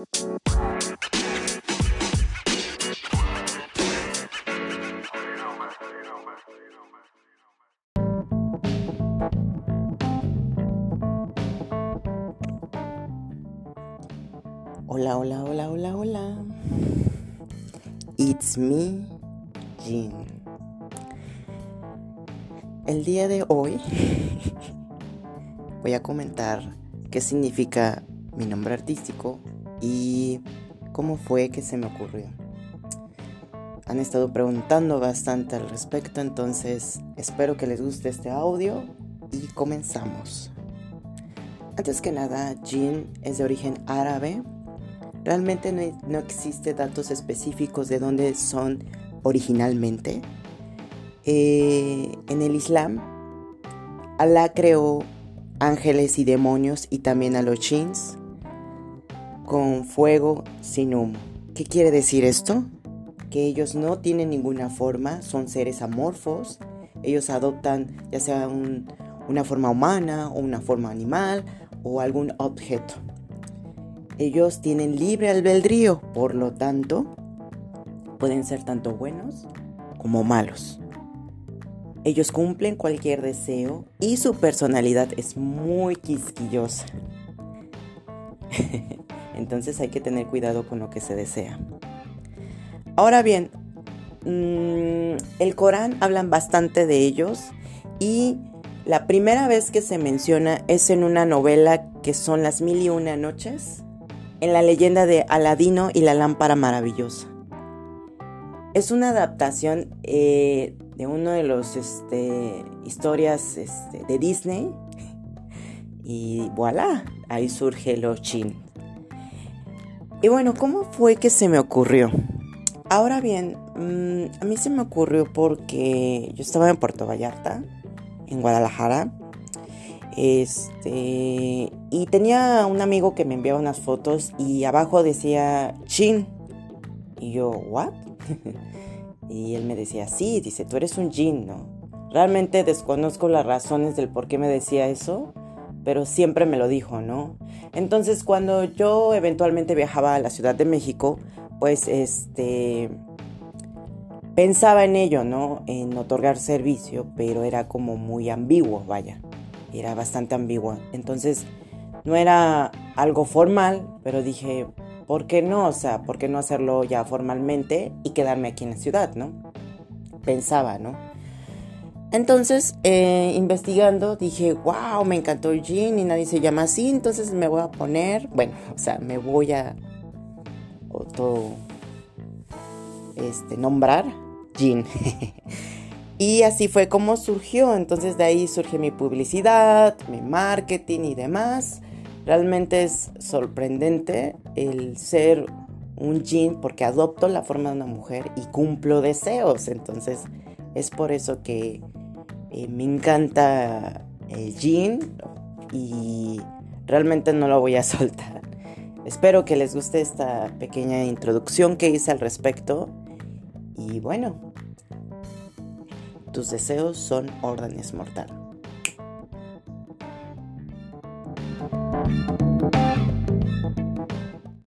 Hola, hola, hola, hola, hola. It's me, Jean. El día de hoy voy a comentar qué significa mi nombre artístico y cómo fue que se me ocurrió. Han estado preguntando bastante al respecto, entonces espero que les guste este audio y comenzamos. Antes que nada, Jean es de origen árabe Realmente no, existe datos específicos de dónde son originalmente. Eh, en el Islam, Alá creó ángeles y demonios y también a los chins con fuego sin humo. ¿Qué quiere decir esto? Que ellos no tienen ninguna forma, son seres amorfos. Ellos adoptan ya sea una forma humana o una forma animal o algún objeto. Ellos tienen libre albedrío, por lo tanto, pueden ser tanto buenos como malos. Ellos cumplen cualquier deseo y su personalidad es muy quisquillosa. Entonces hay que tener cuidado con lo que se desea. Ahora bien, mm, el Corán hablan bastante de ellos y la primera vez que se menciona es en una novela que son Las Mil y Una Noches en la leyenda de Aladino y la lámpara maravillosa. Es una adaptación eh, de uno de los este, historias este, de Disney. Y voilà, ahí surge lo chin. Y bueno, ¿cómo fue que se me ocurrió? Ahora bien, mm, a mí se me ocurrió porque yo estaba en Puerto Vallarta, en Guadalajara, este, y tenía un amigo que me enviaba unas fotos y abajo decía Chin. Y yo, ¿what? y él me decía, sí, dice, tú eres un Jin, ¿no? Realmente desconozco las razones del por qué me decía eso, pero siempre me lo dijo, ¿no? Entonces, cuando yo eventualmente viajaba a la Ciudad de México, pues este pensaba en ello, ¿no? En otorgar servicio, pero era como muy ambiguo, vaya era bastante ambigua. Entonces, no era algo formal, pero dije, ¿por qué no? O sea, ¿por qué no hacerlo ya formalmente y quedarme aquí en la ciudad, no? Pensaba, ¿no? Entonces, eh, investigando, dije, wow, me encantó el jean y nadie se llama así, entonces me voy a poner, bueno, o sea, me voy a auto, este, nombrar jean. Y así fue como surgió. Entonces de ahí surge mi publicidad, mi marketing y demás. Realmente es sorprendente el ser un jean porque adopto la forma de una mujer y cumplo deseos. Entonces es por eso que eh, me encanta el jean y realmente no lo voy a soltar. Espero que les guste esta pequeña introducción que hice al respecto. Y bueno, tus deseos son órdenes mortal.